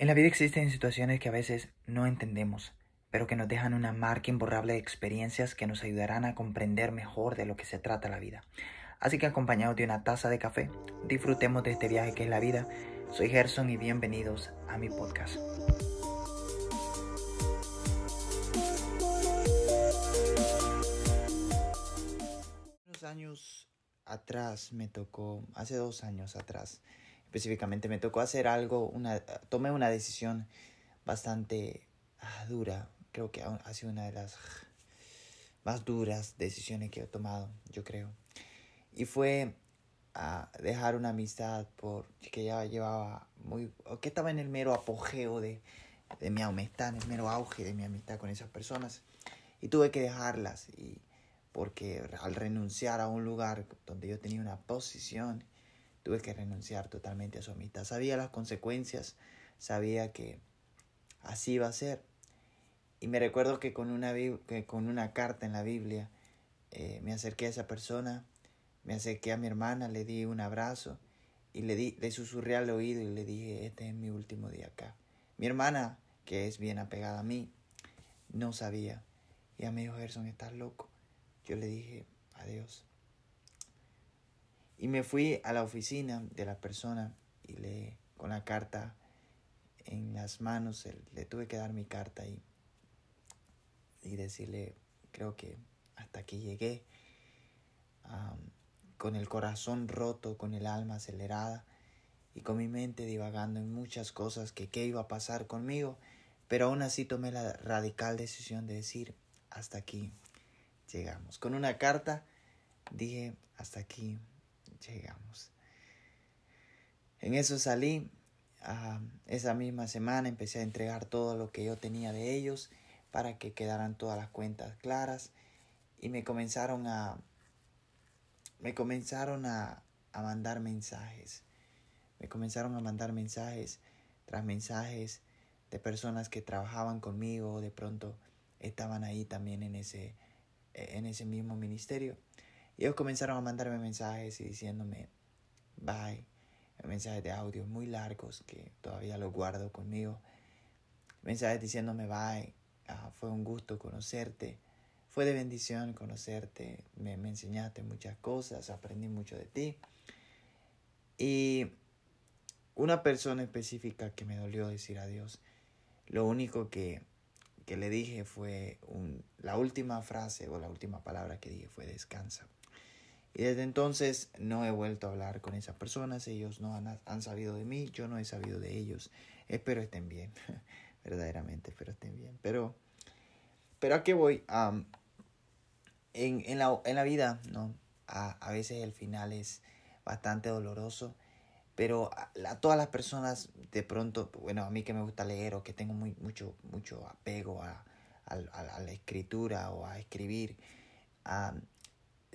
En la vida existen situaciones que a veces no entendemos, pero que nos dejan una marca imborrable de experiencias que nos ayudarán a comprender mejor de lo que se trata la vida. Así que acompañados de una taza de café, disfrutemos de este viaje que es la vida. Soy Gerson y bienvenidos a mi podcast. Unos años atrás me tocó, hace dos años atrás, específicamente me tocó hacer algo, una, tomé una decisión bastante ah, dura, creo que ha sido una de las más duras decisiones que he tomado, yo creo. Y fue a dejar una amistad por que ya llevaba muy, que estaba en el mero apogeo de, de mi amistad, en el mero auge de mi amistad con esas personas. Y tuve que dejarlas y porque al renunciar a un lugar donde yo tenía una posición, tuve que renunciar totalmente a su amistad. Sabía las consecuencias, sabía que así iba a ser. Y me recuerdo que con una, que con una carta en la Biblia eh, me acerqué a esa persona, me acerqué a mi hermana, le di un abrazo y le, di, le susurré al oído y le dije, este es mi último día acá. Mi hermana, que es bien apegada a mí, no sabía. Y a mí dijo, Gerson, estás loco. Yo le dije, adiós. Y me fui a la oficina de la persona y le, con la carta en las manos, le tuve que dar mi carta y, y decirle, creo que hasta aquí llegué, con el corazón roto, con el alma acelerada y con mi mente divagando en muchas cosas que qué iba a pasar conmigo, pero aún así tomé la radical decisión de decir, hasta aquí llegamos. Con una carta dije, hasta aquí llegamos. En eso salí. esa misma semana empecé a entregar todo lo que yo tenía de ellos para que quedaran todas las cuentas claras y me comenzaron a me comenzaron a, a mandar mensajes me comenzaron a mandar mensajes tras mensajes de personas que trabajaban conmigo de pronto estaban ahí también en ese en ese mismo ministerio ellos comenzaron a mandarme mensajes y diciéndome bye, mensajes de audio muy largos que todavía los guardo conmigo, mensajes diciéndome bye, ah, fue un gusto conocerte, fue de bendición conocerte, me, me enseñaste muchas cosas, aprendí mucho de ti. Y una persona específica que me dolió decir adiós, lo único que, que le dije fue un, la última frase o la última palabra que dije fue descansa. Y desde entonces no he vuelto a hablar con esas personas, ellos no han, sabido de mí, yo no he sabido de ellos. Espero estén bien, verdaderamente, espero estén bien. Pero, pero ¿a qué voy? en, en, la, en la vida, ¿no? A, a veces el final es bastante doloroso, pero a, todas las personas de pronto, bueno, a mí que me gusta leer o que tengo muy, mucho, mucho apego a, a, la escritura o a escribir,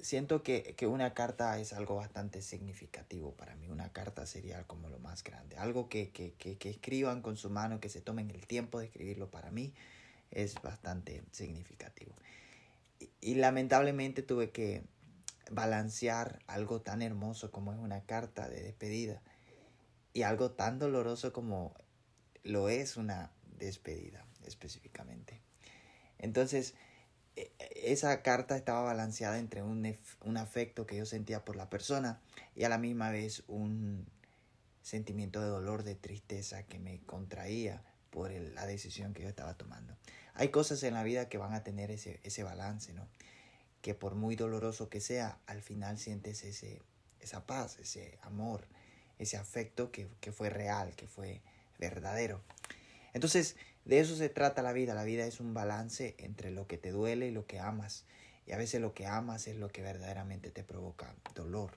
siento que, que, una carta es algo bastante significativo para mí. Una carta sería como lo más grande. Algo que, que, que, escriban con su mano, que se tomen el tiempo de escribirlo para mí, es bastante significativo. Y, y lamentablemente tuve que balancear algo tan hermoso como es una carta de despedida y algo tan doloroso como lo es una despedida específicamente. Entonces, esa carta estaba balanceada entre un, un, afecto que yo sentía por la persona y a la misma vez un sentimiento de dolor, de tristeza que me contraía por la decisión que yo estaba tomando. Hay cosas en la vida que van a tener ese, ese balance, ¿no? Que por muy doloroso que sea, al final sientes ese, esa paz, ese amor, ese afecto que, que fue real, que fue verdadero. Entonces, de eso se trata la vida. La vida es un balance entre lo que te duele y lo que amas. Y a veces lo que amas es lo que verdaderamente te provoca dolor.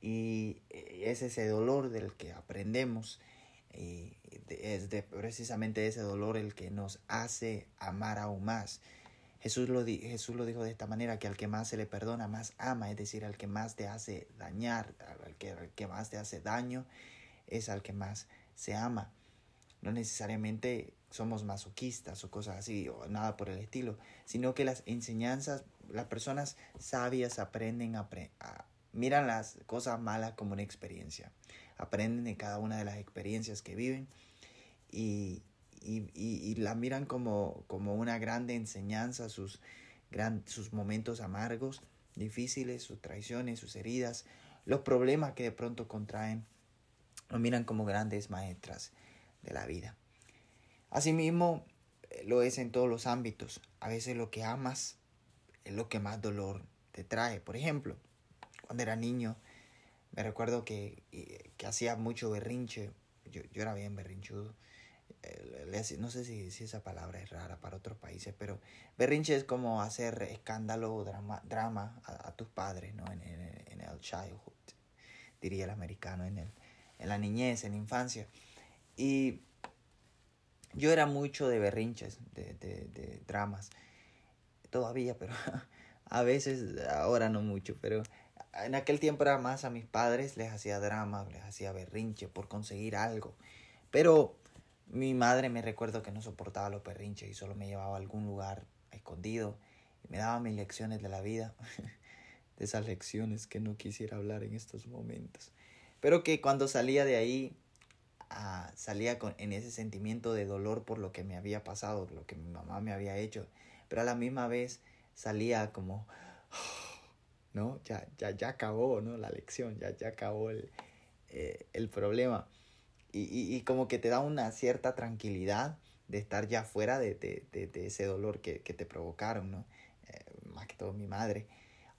Y es ese dolor del que aprendemos. Y es de, precisamente ese dolor el que nos hace amar aún más. Jesús lo, Jesús lo dijo de esta manera, que al que más se le perdona, más ama, es decir, al que más te hace dañar, al que, al que más te hace daño, es al que más se ama. No necesariamente somos masoquistas o cosas así, o nada por el estilo, sino que las enseñanzas, las personas sabias aprenden a, miran las cosas malas como una experiencia, aprenden de cada una de las experiencias que viven y, y, la miran como, como una grande enseñanza, sus, gran, sus momentos amargos, difíciles, sus traiciones, sus heridas, los problemas que de pronto contraen, lo miran como grandes maestras de la vida. Asimismo, eh, lo es en todos los ámbitos. A veces lo que amas es lo que más dolor te trae. Por ejemplo, cuando era niño, me recuerdo que, que hacía mucho berrinche. Yo, yo era bien berrinchudo. Eh, no sé si, si, esa palabra es rara para otros países, pero berrinche es como hacer escándalo o drama, drama a, tus padres, ¿no? En, en, el childhood, diría el americano, en, el, en la niñez, en la infancia. Y yo era mucho de berrinches, de, de, dramas, todavía, pero a veces, ahora no mucho, pero en aquel tiempo era más a mis padres, les hacía drama, les hacía berrinche por conseguir algo. Pero mi madre me recuerdo que no soportaba los berrinches y solo me llevaba a algún lugar escondido y me daba mis lecciones de la vida, de esas lecciones que no quisiera hablar en estos momentos. Pero que cuando salía de ahí salía con, en ese sentimiento de dolor por lo que me había pasado, lo que mi mamá me había hecho, pero a la misma vez salía como, ¿no? Ya, ya, ya acabó, ¿no? La lección, ya, ya acabó el, eh, el problema. Y, y, y, como que te da una cierta tranquilidad de estar ya fuera de, de, de, ese dolor que, que, te provocaron, ¿no? Eh, más que todo mi madre.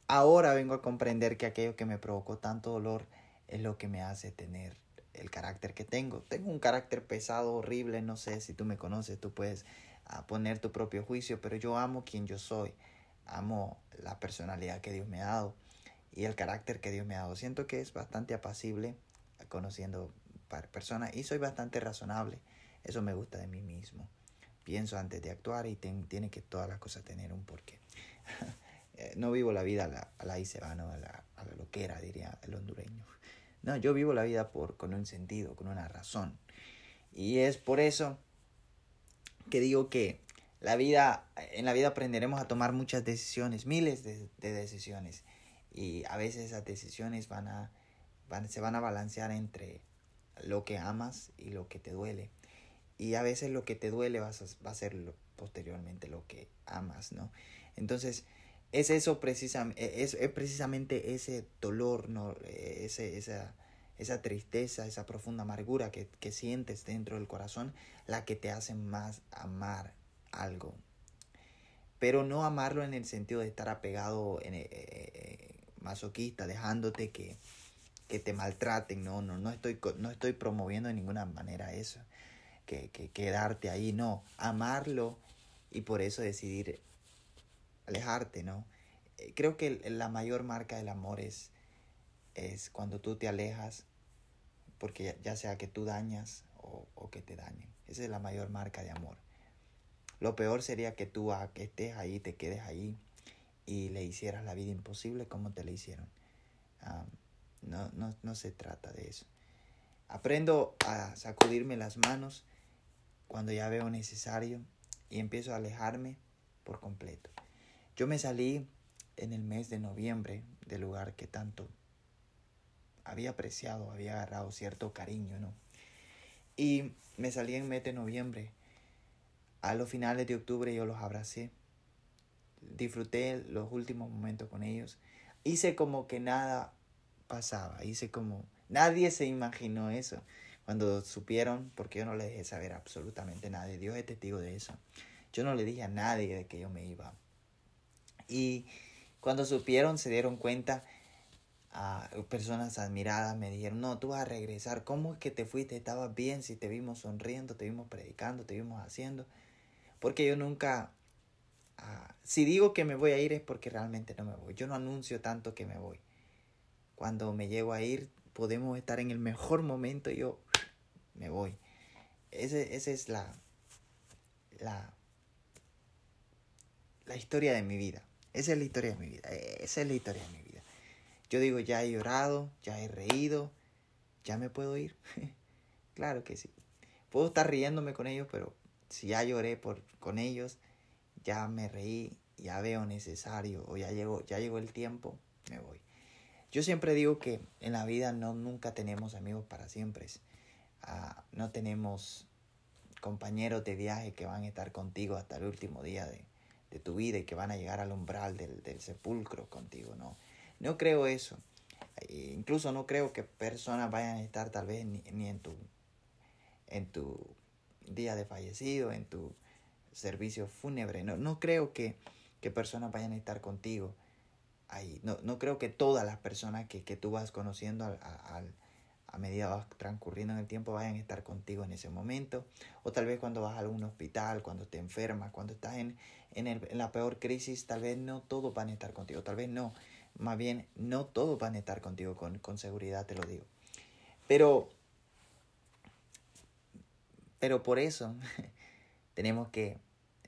Ahora vengo a comprender que aquello que me provocó tanto dolor es lo que me hace tener el carácter que tengo. Tengo un carácter pesado, horrible, no sé si tú me conoces, tú puedes ah, poner tu propio juicio, pero yo amo quien yo soy, amo la personalidad que Dios me ha dado y el carácter que Dios me ha dado. Siento que es bastante apacible conociendo personas y soy bastante razonable. Eso me gusta de mí mismo. Pienso antes de actuar y tiene que todas las cosas tener un porqué. Eh, no vivo la vida a la, a se a, a la loquera, diría el hondureño. No, yo vivo la vida por, con un sentido, con una razón. Y es por eso que digo que la vida, en la vida aprenderemos a tomar muchas decisiones, miles de, decisiones. Y a veces esas decisiones van a, se van a balancear entre lo que amas y lo que te duele. Y a veces lo que te duele va a, va a ser posteriormente lo que amas, ¿no? Entonces, es eso precisamente, e, es, es, precisamente ese dolor, ¿no? ese, esa, esa tristeza, esa profunda amargura que, que, sientes dentro del corazón, la que te hace más amar algo. Pero no amarlo en el sentido de estar apegado en, eh, masoquista, dejándote que, que te maltraten, no, no, no estoy, no estoy promoviendo de ninguna manera eso, que, que quedarte ahí, no, amarlo y por eso decidir alejarte, ¿no? Eh, creo que la mayor marca del amor es, es cuando tú te alejas, porque ya, sea que tú dañas o, que te dañen. Esa es la mayor marca de amor. Lo peor sería que tú a, que estés ahí, te quedes ahí y le hicieras la vida imposible como te la hicieron. no, no, no se trata de eso. Aprendo a sacudirme las manos cuando ya veo necesario y empiezo a alejarme por completo. Yo me salí en el mes de noviembre del lugar que tanto había apreciado, había agarrado cierto cariño, ¿no? Y me salí en mes de noviembre. A los finales de octubre yo los abracé. Disfruté los últimos momentos con ellos. Hice como que nada pasaba. Hice como... Nadie se imaginó eso. Cuando supieron, porque yo no le dejé saber absolutamente nada. Dios es testigo de eso. Yo no le dije a nadie de que yo me iba y cuando supieron, se dieron cuenta, a personas admiradas me dijeron, no, tú vas a regresar, ¿cómo es que te fuiste? Estabas bien si te vimos sonriendo, te vimos predicando, te vimos haciendo. Porque yo nunca, ah, si digo que me voy a ir es porque realmente no me voy. Yo no anuncio tanto que me voy. Cuando me llego a ir, podemos estar en el mejor momento y yo me voy. Ese, esa es la, la, la historia de mi vida. Esa es la historia de mi vida. Esa es la historia de mi vida. Yo digo, ya he llorado, ya he reído, ya me puedo ir. claro que sí. Puedo estar riéndome con ellos, pero si ya lloré por, con ellos, ya me reí, ya veo necesario o ya llegó, ya llegó el tiempo, me voy. Yo siempre digo que en la vida no nunca tenemos amigos para siempre. Ah, no tenemos compañeros de viaje que van a estar contigo hasta el último día de, de tu vida y que van a llegar al umbral del, del sepulcro contigo, no. No creo eso. E incluso no creo que personas vayan a estar tal vez ni, ni en tu en tu día de fallecido, en tu servicio fúnebre. No, no creo que, que personas vayan a estar contigo ahí. No, no creo que todas las personas que, que tú vas conociendo al, al, a medida vas transcurriendo en el tiempo vayan a estar contigo en ese momento. O tal vez cuando vas a algún hospital, cuando te enfermas, cuando estás en, en, el, en la peor crisis, tal vez no todos van a estar contigo. Tal vez no. Más bien, no todos van a estar contigo, con, con seguridad te lo digo. Pero, pero por eso tenemos que,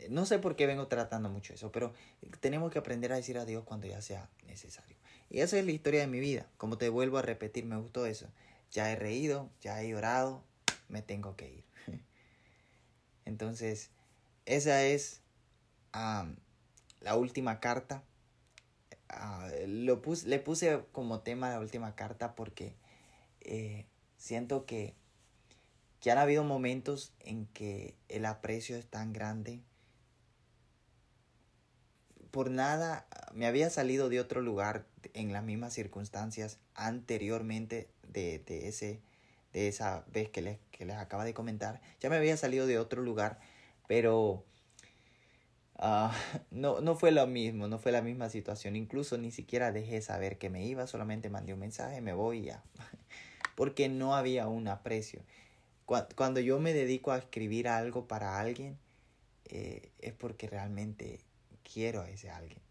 no sé por qué vengo tratando mucho eso, pero tenemos que aprender a decir adiós cuando ya sea necesario. Y esa es la historia de mi vida. Como te vuelvo a repetir, me gustó eso. Ya he reído, ya he llorado, me tengo que ir. Entonces, esa es la última carta uh, lo le puse como tema la última carta porque eh, siento que, que han habido momentos en que el aprecio es tan grande. Por nada me había salido de otro lugar en las mismas circunstancias anteriormente de, de, ese, de esa vez que les, que les acaba de comentar. Ya me había salido de otro lugar, pero Uh, no, no fue lo mismo, no fue la misma situación. Incluso ni siquiera dejé saber que me iba, solamente mandé un mensaje, me voy y ya. Porque no había un aprecio. Cuando yo me dedico a escribir algo para alguien, eh, es porque realmente quiero a ese alguien.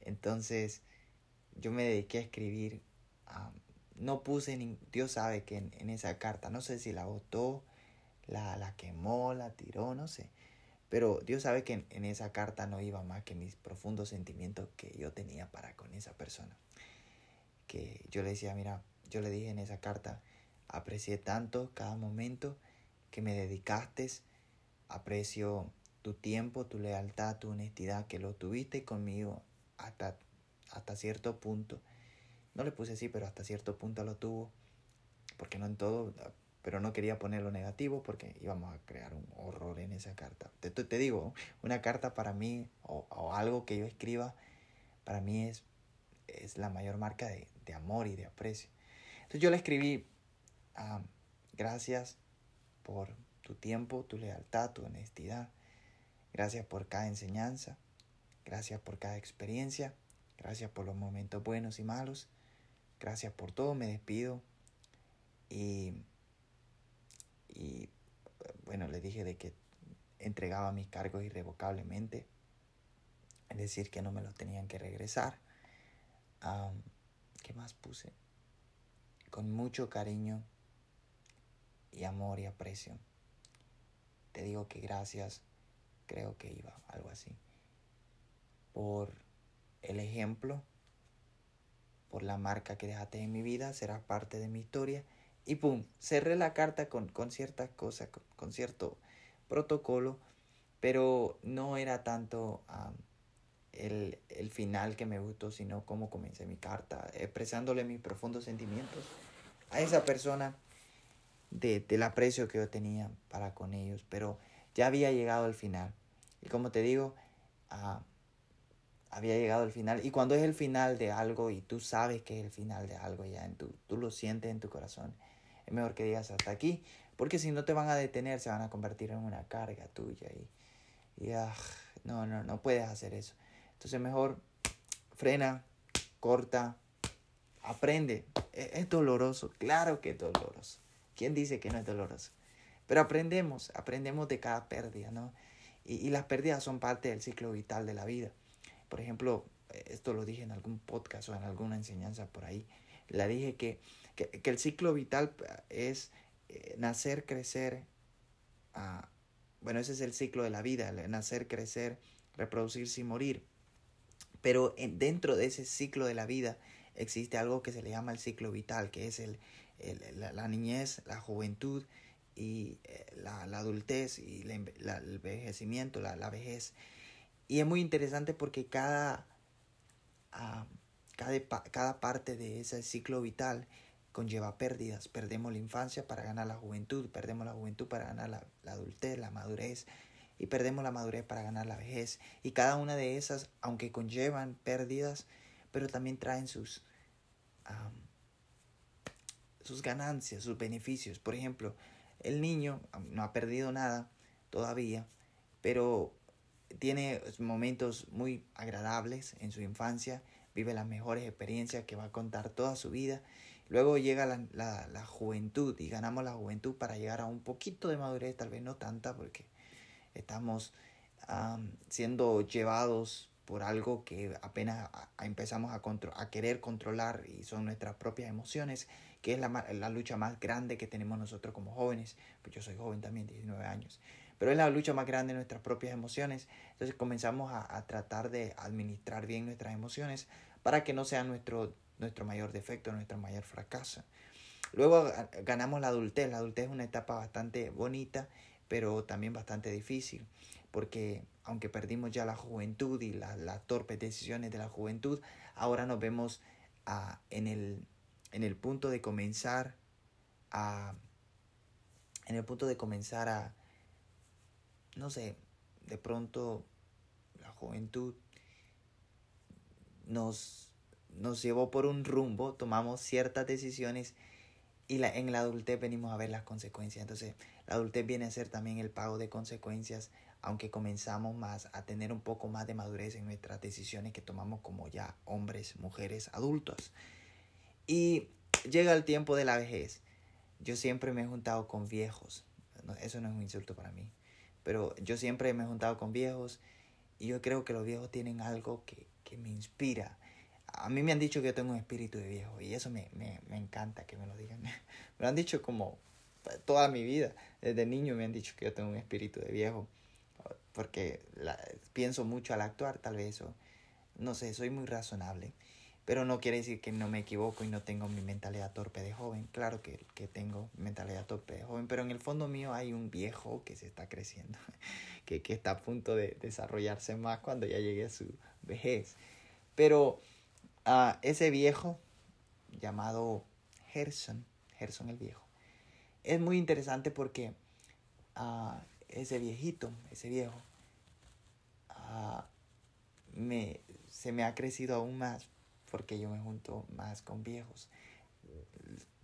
Entonces, yo me dediqué a escribir. No puse, ni, Dios sabe que en, en, esa carta, no sé si la botó, la, la quemó, la tiró, no sé pero Dios sabe que en, esa carta no iba más que mis profundos sentimientos que yo tenía para con esa persona. Que yo le decía, mira, yo le dije en esa carta, aprecié tanto cada momento que me dedicaste, aprecio tu tiempo, tu lealtad, tu honestidad, que lo tuviste conmigo hasta, hasta cierto punto. No le puse así, pero hasta cierto punto lo tuvo, porque no en todo pero no quería ponerlo negativo porque íbamos a crear un horror en esa carta. Te, te digo, una carta para mí o, o, algo que yo escriba, para mí es, es la mayor marca de, de amor y de aprecio. Entonces yo le escribí, um, gracias por tu tiempo, tu lealtad, tu honestidad. Gracias por cada enseñanza. Gracias por cada experiencia. Gracias por los momentos buenos y malos. Gracias por todo. Me despido. Y y bueno, le dije de que entregaba mis cargos irrevocablemente, es decir, que no me los tenían que regresar. Um, ¿Qué más puse? Con mucho cariño y amor y aprecio. Te digo que gracias, creo que iba, algo así, por el ejemplo, por la marca que dejaste en mi vida, serás parte de mi historia y pum, cerré la carta con, con ciertas cosas, con, cierto protocolo, pero no era tanto el, el, final que me gustó, sino cómo comencé mi carta, expresándole mis profundos sentimientos a esa persona de, del aprecio que yo tenía para con ellos, pero ya había llegado al final. Y como te digo, había llegado al final. Y cuando es el final de algo y tú sabes que es el final de algo, ya en tu, tú lo sientes en tu corazón, es mejor que digas hasta aquí, porque si no te van a detener, se van a convertir en una carga tuya y, y ah, no, no, no puedes hacer eso. Entonces mejor frena, corta, aprende. Es, es doloroso, claro que es doloroso. ¿Quién dice que no es doloroso? Pero aprendemos, aprendemos de cada pérdida, ¿no? Y, y, las pérdidas son parte del ciclo vital de la vida. Por ejemplo, esto lo dije en algún podcast o en alguna enseñanza por ahí. La dije que que, el ciclo vital es eh, nacer, crecer, ah, bueno, ese es el ciclo de la vida, nacer, crecer, reproducirse y morir. Pero dentro de ese ciclo de la vida existe algo que se le llama el ciclo vital, que es el, la, niñez, la juventud y eh, la, adultez y el envejecimiento, la, vejez. Y es muy interesante porque cada, ah, cada, cada parte de ese ciclo vital conlleva pérdidas. Perdemos la infancia para ganar la juventud, perdemos la juventud para ganar la, adultez, la madurez, y perdemos la madurez para ganar la vejez. Y cada una de esas, aunque conllevan pérdidas, pero también traen sus, sus ganancias, sus beneficios. Por ejemplo, el niño no ha perdido nada todavía, pero tiene momentos muy agradables en su infancia, vive las mejores experiencias que va a contar toda su vida. Luego llega la, la, juventud y ganamos la juventud para llegar a un poquito de madurez, tal vez no tanta, porque estamos siendo llevados por algo que apenas empezamos a, a querer controlar y son nuestras propias emociones, que es la, la, lucha más grande que tenemos nosotros como jóvenes, pues yo soy joven también, 19 años, pero es la lucha más grande de nuestras propias emociones, entonces comenzamos a, a tratar de administrar bien nuestras emociones para que no sea nuestro, nuestro mayor defecto, nuestro mayor fracaso. Luego ganamos la adultez, la adultez es una etapa bastante bonita, pero también bastante difícil, porque aunque perdimos ya la juventud y las torpes decisiones de la juventud, ahora nos vemos ah, en, el, en el punto de comenzar a en el punto de comenzar a no sé, de pronto la juventud nos, nos llevó por un rumbo, tomamos ciertas decisiones y la, en la adultez venimos a ver las consecuencias. Entonces, la adultez viene a ser también el pago de consecuencias, aunque comenzamos más a tener un poco más de madurez en nuestras decisiones que tomamos como ya hombres, mujeres, adultos. Y llega el tiempo de la vejez. Yo siempre me he juntado con viejos. Eso no es un insulto para mí. Pero yo siempre me he juntado con viejos y yo creo que los viejos tienen algo que, que me inspira a mí me han dicho que yo tengo un espíritu de viejo y eso me, me, me encanta que me lo digan. me lo han dicho como toda mi vida. Desde niño me han dicho que yo tengo un espíritu de viejo porque pienso mucho al actuar, tal vez. No sé, soy muy razonable. Pero no quiere decir que no me equivoco y no tengo mi mentalidad torpe de joven. Claro que, que tengo mentalidad torpe de joven, pero en el fondo mío hay un viejo que se está creciendo, que, que está a punto de desarrollarse más cuando ya llegue a su vejez. Pero ese viejo llamado Gerson, Gerson el viejo, es muy interesante porque ese viejito, ese viejo, me, se me ha crecido aún más porque yo me junto más con viejos.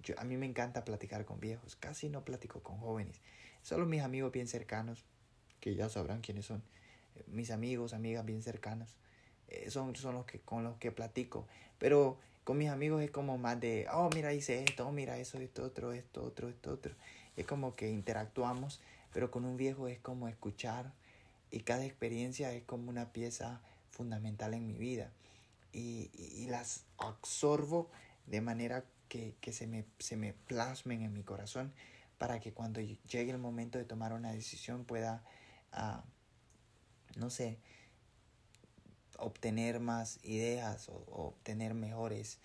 Yo, a mí me encanta platicar con viejos, casi no platico con jóvenes, solo mis amigos bien cercanos, que ya sabrán quiénes son, mis amigos, amigas bien cercanas, eh, son, son los que con los que platico. Pero con mis amigos es como más de, oh, mira, hice esto, oh, mira, eso, esto, otro, esto, otro, esto, otro. Es como que interactuamos, pero con un viejo es como escuchar y cada experiencia es como una pieza fundamental en mi vida. Y, las absorbo de manera que, que se, me, se me plasmen en mi corazón para que cuando llegue el momento de tomar una decisión pueda, uh, no sé, obtener más ideas o, obtener mejores,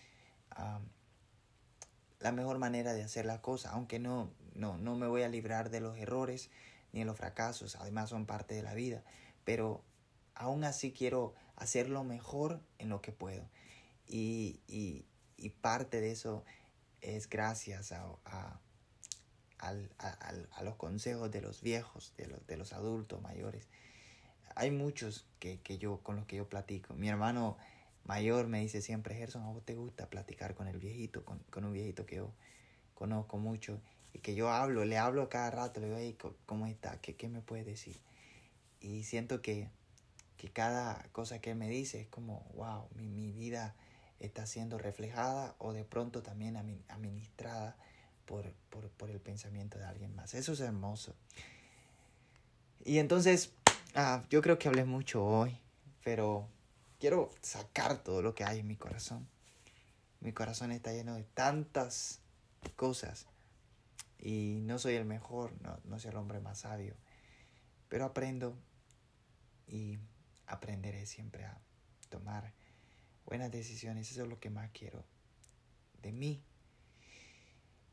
la mejor manera de hacer la cosa, aunque no, no, no me voy a librar de los errores ni de los fracasos, además son parte de la vida, pero aún así quiero hacerlo mejor en lo que puedo. Y, y, y parte de eso es gracias a, a, a, los consejos de los viejos, de los, de los adultos mayores hay muchos que, que, yo, con los que yo platico. Mi hermano mayor me dice siempre, Gerson, ¿a vos te gusta platicar con el viejito, con, con un viejito que yo conozco mucho y que yo hablo, le hablo cada rato, le digo, ¿cómo está? ¿Qué, ¿Qué me puedes decir? Y siento que, que cada cosa que él me dice es como, wow, mi, mi vida está siendo reflejada o de pronto también administrada por, por, por el pensamiento de alguien más. Eso es hermoso. Y entonces Ah, yo creo que hablé mucho hoy, pero quiero sacar todo lo que hay en mi corazón. Mi corazón está lleno de tantas cosas y no soy el mejor, no, no soy el hombre más sabio, pero aprendo y aprenderé siempre a tomar buenas decisiones. Eso es lo que más quiero de mí.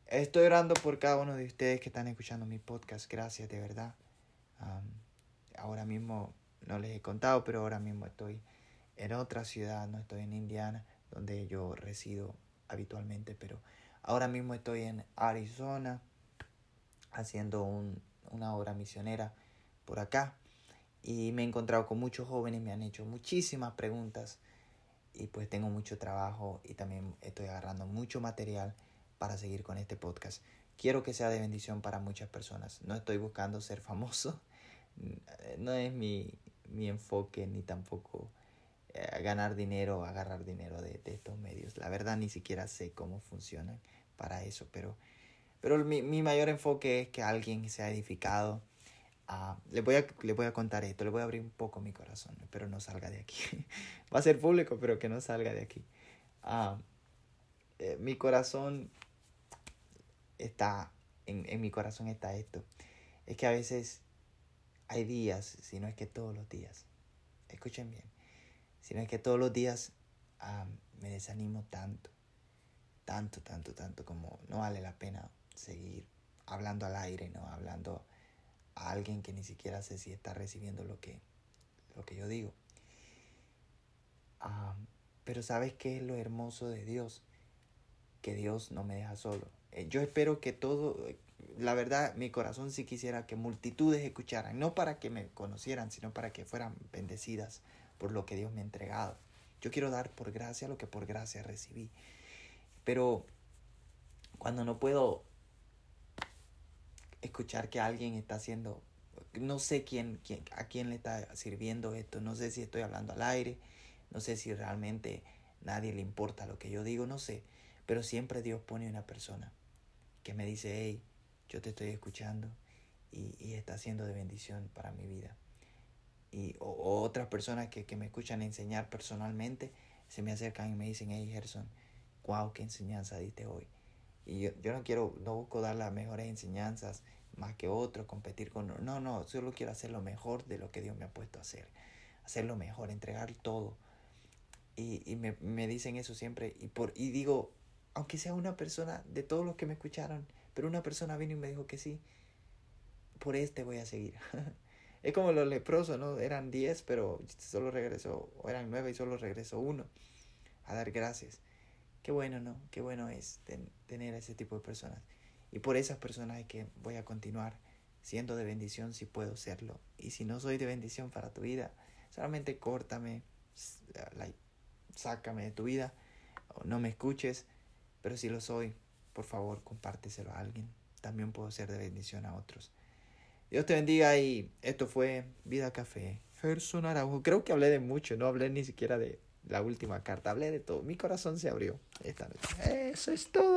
Estoy orando por cada uno de ustedes que están escuchando mi podcast. Gracias, de verdad ahora mismo no les he contado, pero ahora mismo estoy en otra ciudad, no estoy en Indiana, donde yo resido habitualmente, pero Ahora mismo estoy en Arizona haciendo un, una obra misionera por acá y me he encontrado con muchos jóvenes, me han hecho muchísimas preguntas y pues tengo mucho trabajo y también estoy agarrando mucho material para seguir con este podcast. Quiero que sea de bendición para muchas personas. No estoy buscando ser famoso, no es mi, mi enfoque ni tampoco eh, ganar dinero agarrar dinero de, de, estos medios. La verdad ni siquiera sé cómo funcionan para eso, pero, pero mi, mi mayor enfoque es que alguien sea edificado Ah, le, voy a, le voy a contar esto, le voy a abrir un poco mi corazón, pero no salga de aquí. Va a ser público, pero que no salga de aquí. Ah, eh, mi corazón está, en, en mi corazón está esto. Es que a veces hay días, si no es que todos los días, escuchen bien, si no es que todos los días ah, me desanimo tanto, tanto, tanto, tanto, como no vale la pena seguir hablando al aire, ¿no? Hablando a alguien que ni siquiera sé si está recibiendo lo que, lo que yo digo. Ah, pero ¿sabes qué es lo hermoso de Dios? Que Dios no me deja solo. Eh, yo espero que todo, la verdad, mi corazón sí quisiera que multitudes escucharan, no para que me conocieran, sino para que fueran bendecidas por lo que Dios me ha entregado. Yo quiero dar por gracia lo que por gracia recibí. Pero cuando no puedo escuchar que alguien está haciendo, no sé quién, quién, a quién le está sirviendo esto, no sé si estoy hablando al aire, no sé si realmente nadie le importa lo que yo digo, no sé, pero siempre Dios pone una persona que me dice, hey, yo te estoy escuchando y, y está haciendo de bendición para mi vida. Y, o, otras personas que, que, me escuchan enseñar personalmente se me acercan y me dicen, hey Gerson, wow, qué enseñanza diste hoy. Y yo, yo no quiero, no busco dar las mejores enseñanzas más que otros, competir con... No, no, solo quiero hacer lo mejor de lo que Dios me ha puesto a hacer. Hacer lo mejor, entregar todo. Y, y me, me, dicen eso siempre. Y, por, y digo, aunque sea una persona de todos los que me escucharon, pero una persona vino y me dijo que sí, por este voy a seguir. es como los leprosos, ¿no? Eran diez, pero solo regresó, o eran nueve y solo regresó uno a dar gracias. Qué bueno, ¿no? Qué bueno es ten, tener ese tipo de personas. Y por esas personas es que voy a continuar siendo de bendición si puedo serlo. Y si no soy de bendición para tu vida, solamente córtame, like, sácame de tu vida, o no me escuches. Pero si lo soy, por favor, compárteselo a alguien. También puedo ser de bendición a otros. Dios te bendiga y esto fue Vida Café. Gerson Araujo. Creo que hablé de mucho, no hablé ni siquiera de la última carta, hablé de todo. Mi corazón se abrió esta noche. Eso es todo.